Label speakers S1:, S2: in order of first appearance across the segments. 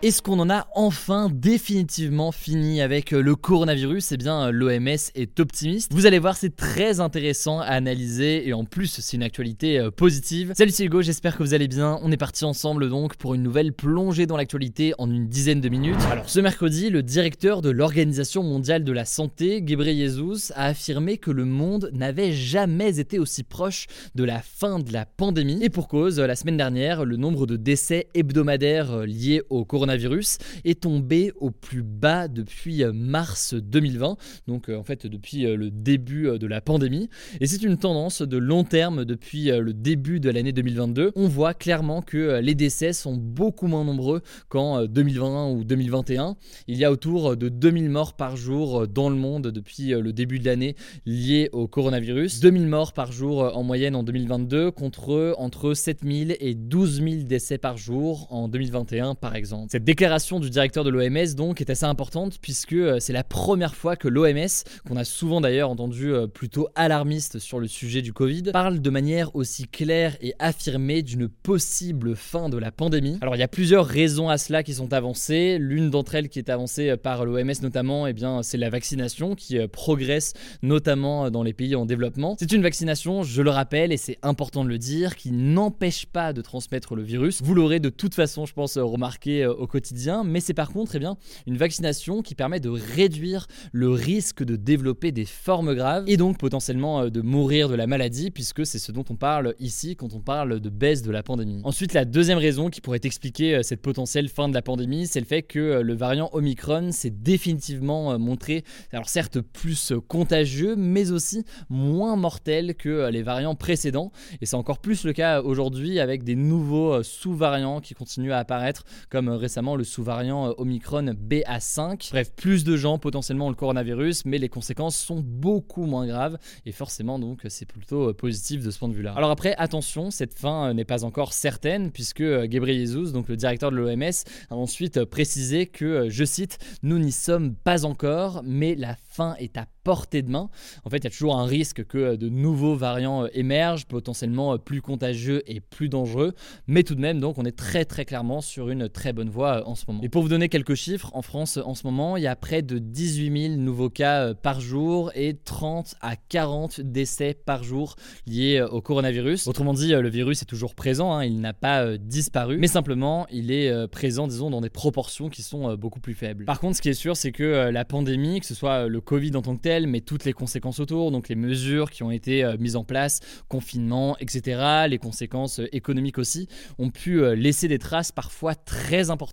S1: Est-ce qu'on en a enfin définitivement fini avec euh, le coronavirus? Eh bien, euh, l'OMS est optimiste. Vous allez voir, c'est très intéressant à analyser et en plus, c'est une actualité euh, positive. Salut, c'est Hugo, j'espère que vous allez bien. On est parti ensemble donc pour une nouvelle plongée dans l'actualité en une dizaine de minutes. Alors, ce mercredi, le directeur de l'Organisation mondiale de la santé, Ghebreyesus, a affirmé que le monde n'avait jamais été aussi proche de la fin de la pandémie. Et pour cause, la semaine dernière, le nombre de décès hebdomadaires liés au coronavirus est tombé au plus bas depuis euh, mars 2020, donc euh, en fait depuis euh, le début de la pandémie. Et c'est une tendance de long terme depuis le début de l'année 2022. On voit clairement que les décès sont beaucoup moins nombreux qu'en 2020 ou 2021. Il y a autour de 2000 morts par jour dans le monde depuis le début de l'année liés au coronavirus. 2000 morts par jour en moyenne en 2022 contre entre 7000 et 12 000 décès par jour en 2021 par exemple. Cette déclaration du directeur de l'OMS donc est assez importante puisque euh, c'est la première fois que l'OMS, qu'on a souvent d'ailleurs entendu euh, plutôt alarmiste sur le sujet du Covid, parle de manière aussi claire et affirmée d'une possible fin de la pandémie. Alors il y a plusieurs raisons à cela qui sont avancées. L'une d'entre elles qui est avancée par l'OMS notamment, eh bien c'est la vaccination qui euh, progresse notamment dans les pays en développement. C'est une vaccination, je le rappelle et c'est important de le dire, qui n'empêche pas de transmettre le virus. Vous l'aurez de toute façon, je pense, remarqué au quotidien, mais c'est par contre eh bien, une vaccination qui permet de réduire le risque de développer des formes graves et donc potentiellement euh, de mourir de la maladie, puisque c'est ce dont on parle ici quand on parle de baisse de la pandémie. Ensuite, la deuxième raison qui pourrait expliquer euh, cette potentielle fin de la pandémie, c'est le fait que euh, le variant Omicron s'est définitivement montré, alors certes plus contagieux, mais aussi moins mortel que les variants précédents. Et c'est encore plus le cas aujourd'hui avec des nouveaux sous-variants qui continuent à apparaître, comme récemment le sous-variant euh, Omicron BA5. Bref, plus de gens potentiellement ont le coronavirus, mais les conséquences sont beaucoup moins graves et forcément donc c'est plutôt euh, positif de ce point de vue-là. Alors après, attention, cette fin euh, n'est pas encore certaine puisque Jesus, donc le directeur de l'OMS, a ensuite précisé que, je cite, nous n'y sommes pas encore, mais la est à portée de main. En fait, il y a toujours un risque que de nouveaux variants émergent, potentiellement plus contagieux et plus dangereux, mais tout de même, donc on est très très clairement sur une très bonne voie euh, en ce moment. Et pour vous donner quelques chiffres, en France en ce moment, il y a près de 18 000 nouveaux cas euh, par jour et 30 à 40 décès par jour liés euh, au coronavirus. Autrement dit, le virus est toujours présent, hein, il n'a pas disparu, mais simplement il est présent, disons, dans des proportions qui sont beaucoup plus faibles. Par contre, ce qui est sûr, c'est que la pandémie, que ce soit le Covid en tant que tel, mais toutes les conséquences autour, donc les mesures qui ont été mises en place, confinement, etc., les conséquences économiques aussi, ont pu laisser des traces parfois très importantes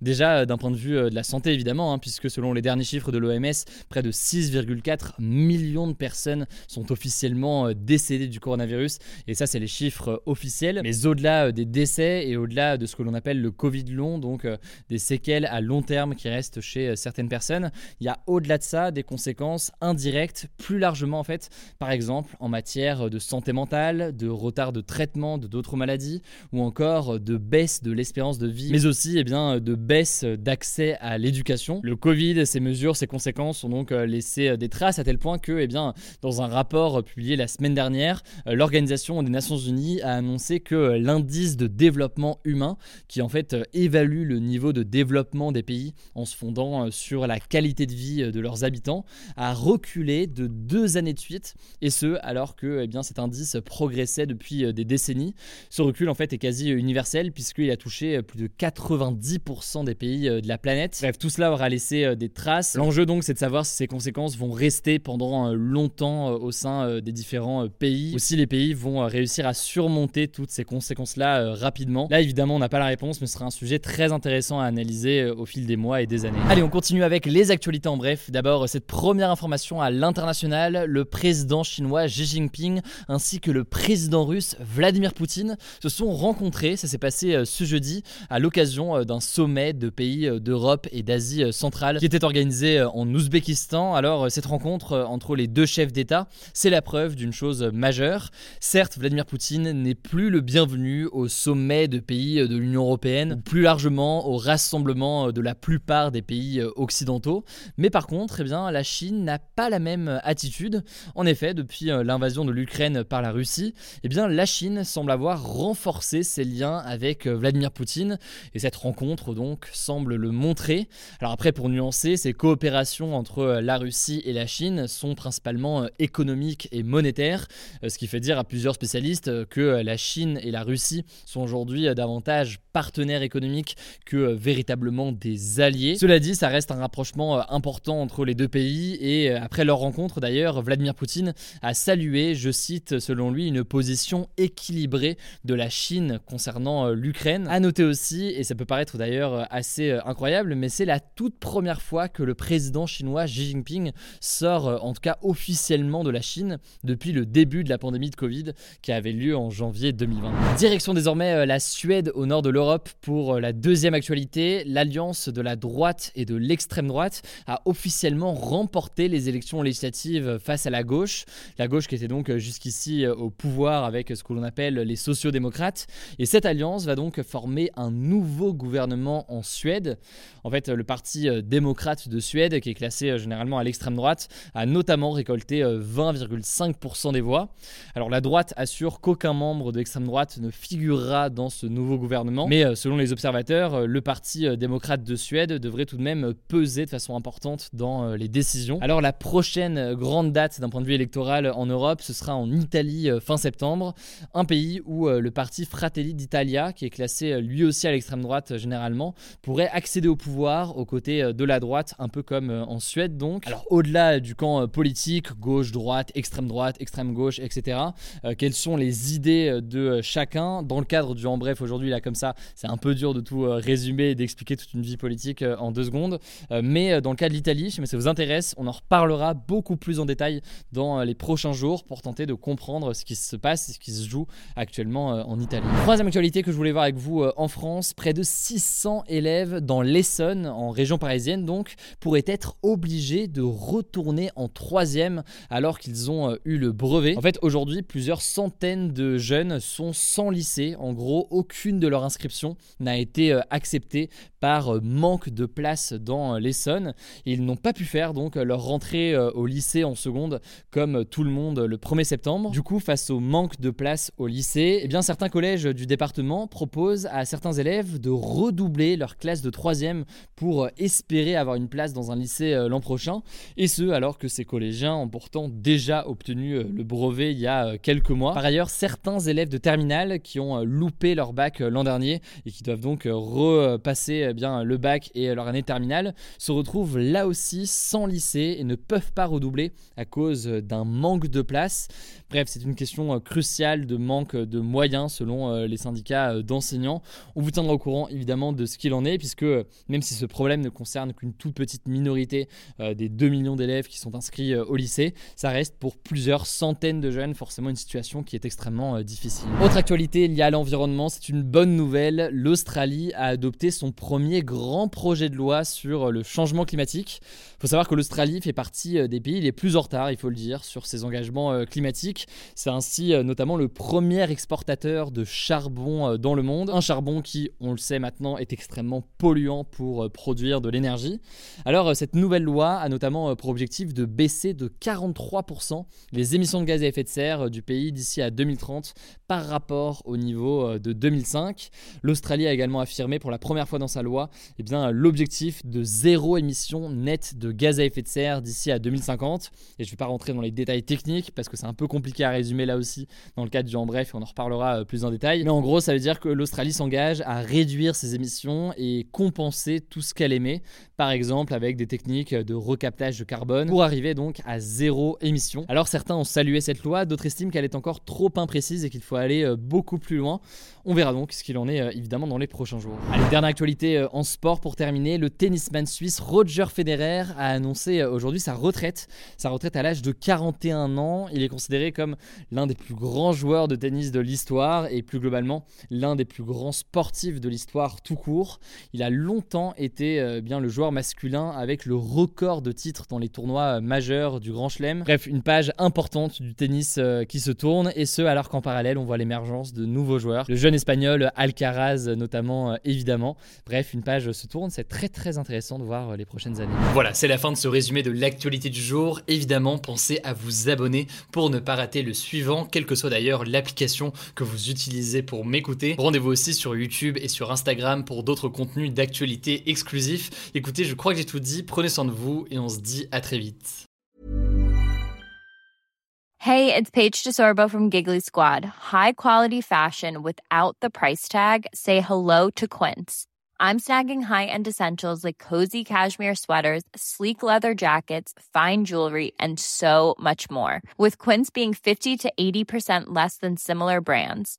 S1: Déjà euh, d'un point de vue euh, de la santé évidemment, hein, puisque selon les derniers chiffres de l'OMS, près de 6,4 millions de personnes sont officiellement euh, décédées du coronavirus. Et ça, c'est les chiffres officiels. Mais au-delà des décès et au-delà de ce que l'on appelle le Covid long, donc des séquelles à long terme qui restent chez certaines personnes, il y a au-delà de ça des conséquences indirectes, plus largement en fait, par exemple en matière de santé mentale, de retard de traitement de d'autres maladies, ou encore de baisse de l'espérance de vie, mais aussi eh bien, de baisse d'accès à l'éducation. Le Covid, ses mesures, ses conséquences ont donc euh, laissé euh, des traces à tel point que, eh bien, dans un rapport publié la semaine dernière, euh, l'Organisation des Nations Unies a annoncé que l'indice de développement humain, qui en fait évalue le niveau de développement des pays en se fondant sur la qualité de vie de leurs habitants, habitant a reculé de deux années de suite, et ce alors que eh bien, cet indice progressait depuis des décennies. Ce recul en fait est quasi universel puisqu'il a touché plus de 90% des pays de la planète. Bref, tout cela aura laissé des traces. L'enjeu donc c'est de savoir si ces conséquences vont rester pendant longtemps au sein des différents pays, ou si les pays vont réussir à surmonter toutes ces conséquences-là rapidement. Là évidemment on n'a pas la réponse, mais ce sera un sujet très intéressant à analyser au fil des mois et des années. Allez, on continue avec les actualités en bref. D'abord, cette première information à l'international, le président chinois Xi Jinping ainsi que le président russe Vladimir Poutine se sont rencontrés, ça s'est passé euh, ce jeudi, à l'occasion euh, d'un sommet de pays euh, d'Europe et d'Asie centrale qui était organisé en Ouzbékistan. Alors, cette rencontre entre les deux chefs d'État, c'est la preuve d'une chose majeure. Certes, Vladimir Poutine n'est plus le bienvenu au sommet de pays de l'Union européenne, plus largement au rassemblement de la plupart des pays occidentaux, mais par contre, eh bien, la Chine n'a pas la même attitude. En effet, depuis l'invasion de l'Ukraine par la Russie, eh bien, la Chine semble avoir renforcé ses liens avec euh, Vladimir Poutine et cette rencontre donc semble le montrer. Alors après pour nuancer, ces coopérations entre euh, la Russie et la Chine sont principalement euh, économiques et monétaires, ce qui fait dire à plusieurs spécialistes que la Chine et la Russie sont aujourd'hui davantage partenaires économiques que véritablement des alliés. Cela dit, ça reste un rapprochement important entre les deux pays et après leur rencontre d'ailleurs, Vladimir Poutine a salué, je cite selon lui, une position équilibrée de la Chine concernant euh, l'Ukraine. À noter aussi, et ça peut paraître d'ailleurs euh, assez euh, incroyable, mais c'est la toute première fois que le président chinois Xi Jinping sort, en tout cas officiellement, de la Chine depuis le début de la pandémie de Covid qui avait lieu en janvier 2020. Direction désormais la Suède au nord de l'Europe pour la deuxième actualité. L'alliance de la droite et de l'extrême droite a officiellement remporté les élections législatives face à la gauche. La gauche qui était donc jusqu'ici au pouvoir avec ce que l'on appelle les sociodémocrates. Et cette alliance va donc former un nouveau gouvernement en Suède. En fait, le parti euh, démocrate de Suède, qui est classé euh, généralement à l'extrême droite, a notamment récolté 20,5% euh, des voix. Alors la droite assure qu'aucun membre de l'extrême droite ne figurera dans ce nouveau gouvernement. Mais selon les observateurs, le parti démocrate de Suède devrait tout de même peser de façon importante dans les décisions. Alors la prochaine grande date d'un point de vue électoral en Europe, ce sera en Italie fin septembre, un pays où le parti Fratelli d'Italia, qui est classé lui aussi à l'extrême droite généralement, pourrait accéder au pouvoir aux côtés euh, de la droite, un peu comme euh, en Suède donc. Alors au-delà du camp euh, politique, gauche, droite, extrême droite, extrême gauche, etc., quelles sont les idées de chacun? Dans le cadre du En Bref aujourd'hui, là comme ça, c'est un peu dur de tout résumer et d'expliquer toute une vie politique en deux secondes. Mais dans le cas de l'Italie, si ça vous on en reparlera beaucoup plus en détail dans les prochains jours pour tenter de comprendre ce qui se passe et ce qui se joue actuellement en Italie. Troisième actualité que je voulais voir avec vous en France, près de 600 élèves dans l'Essonne en région parisienne, donc, pourraient être obligés de retourner en troisième alors qu'ils ont euh, eu le brevet. En fait, aujourd'hui, plusieurs centaines de jeunes sont sans lycée. En gros, aucune de leurs inscriptions n'a été euh, acceptée par euh, manque de place dans l'Essonne. Ils n'ont pas pu faire donc leur rentrée au lycée en seconde comme tout le monde le 1er septembre. Du coup, face au manque de place au lycée, eh bien, certains collèges du département proposent à certains élèves de redoubler leur classe de troisième pour espérer avoir une place dans un lycée euh, l'an prochain. Et ce, alors que ces collégiens ont pourtant déjà obtenu euh, le brevet il y a euh, quelques mois. Par ailleurs, certains élèves de terminale qui ont loupé leur bac l'an dernier et qui doivent donc repasser eh le bac et leur année terminale se retrouvent là aussi sans lycée et ne peuvent pas redoubler à cause d'un manque de place. Bref, c'est une question cruciale de manque de moyens selon les syndicats d'enseignants. On vous tiendra au courant évidemment de ce qu'il en est puisque même si ce problème ne concerne qu'une toute petite minorité euh, des 2 millions d'élèves qui sont inscrits euh, au lycée, ça reste pour plusieurs centaines de jeunes forcément une situation qui est extrêmement euh, difficile. Autre actualité liée à l'environnement, c'est une bonne nouvelle. L'Australie a adopté son premier grand projet de loi sur le changement climatique. Il faut savoir que l'Australie fait partie des pays les plus en retard, il faut le dire, sur ses engagements climatiques. C'est ainsi notamment le premier exportateur de charbon dans le monde. Un charbon qui, on le sait maintenant, est extrêmement polluant pour euh, produire de l'énergie. Alors euh, cette nouvelle loi a notamment euh, pour objectif de baisser de 43% les émissions de gaz à effet de serre du pays d'ici à 2030 par rapport au niveau de 2005. L'Australie a également affirmé pour la première fois dans sa loi loi eh bien, l'objectif de zéro émission nette de gaz à effet de serre d'ici à 2050. Et je ne vais pas rentrer dans les détails techniques parce que c'est un peu compliqué à résumer là aussi dans le cadre du en bref, on en reparlera euh, plus en détail. Mais en gros, ça veut dire que l'Australie s'engage à réduire ses émissions et compenser tout ce qu'elle émet, par exemple avec des techniques de recaptage de carbone pour arriver donc à zéro émission. Alors certains ont salué cette loi, d'autres estiment qu'elle est encore trop imprécise et qu'il faut aller euh, beaucoup plus loin. On verra donc ce qu'il en est euh, évidemment dans les prochains jours. Allez, dernière actualité euh, en sport pour terminer, le tennisman suisse Roger Federer a annoncé aujourd'hui sa retraite, sa retraite à l'âge de 41 ans. Il est considéré comme l'un des plus grands joueurs de tennis de l'histoire et plus globalement l'un des plus grands sportifs de l'histoire tout court. Il a longtemps été bien le joueur masculin avec le record de titres dans les tournois majeurs du Grand Chelem. Bref, une page importante du tennis qui se tourne et ce alors qu'en parallèle on voit l'émergence de nouveaux joueurs. Le jeune espagnol Alcaraz notamment euh, évidemment. Bref, une page se tourne, c'est très très intéressant de voir euh, les prochaines années. Voilà, c'est la fin de ce résumé de l'actualité du jour. Évidemment, pensez à vous abonner pour ne pas rater le suivant, quelle que soit d'ailleurs l'application que vous utilisez pour m'écouter. Rendez-vous aussi sur YouTube et sur Instagram pour d'autres contenus d'actualité exclusifs. Écoutez, je crois que j'ai tout dit, prenez soin de vous et on se dit à très vite.
S2: Hey, it's Paige DeSorbo from Giggly Squad. High quality fashion without the price tag. Say hello to Quince. I'm snagging high-end essentials like cozy cashmere sweaters, sleek leather jackets, fine jewelry, and so much more. With Quince being 50 to 80% less than similar brands.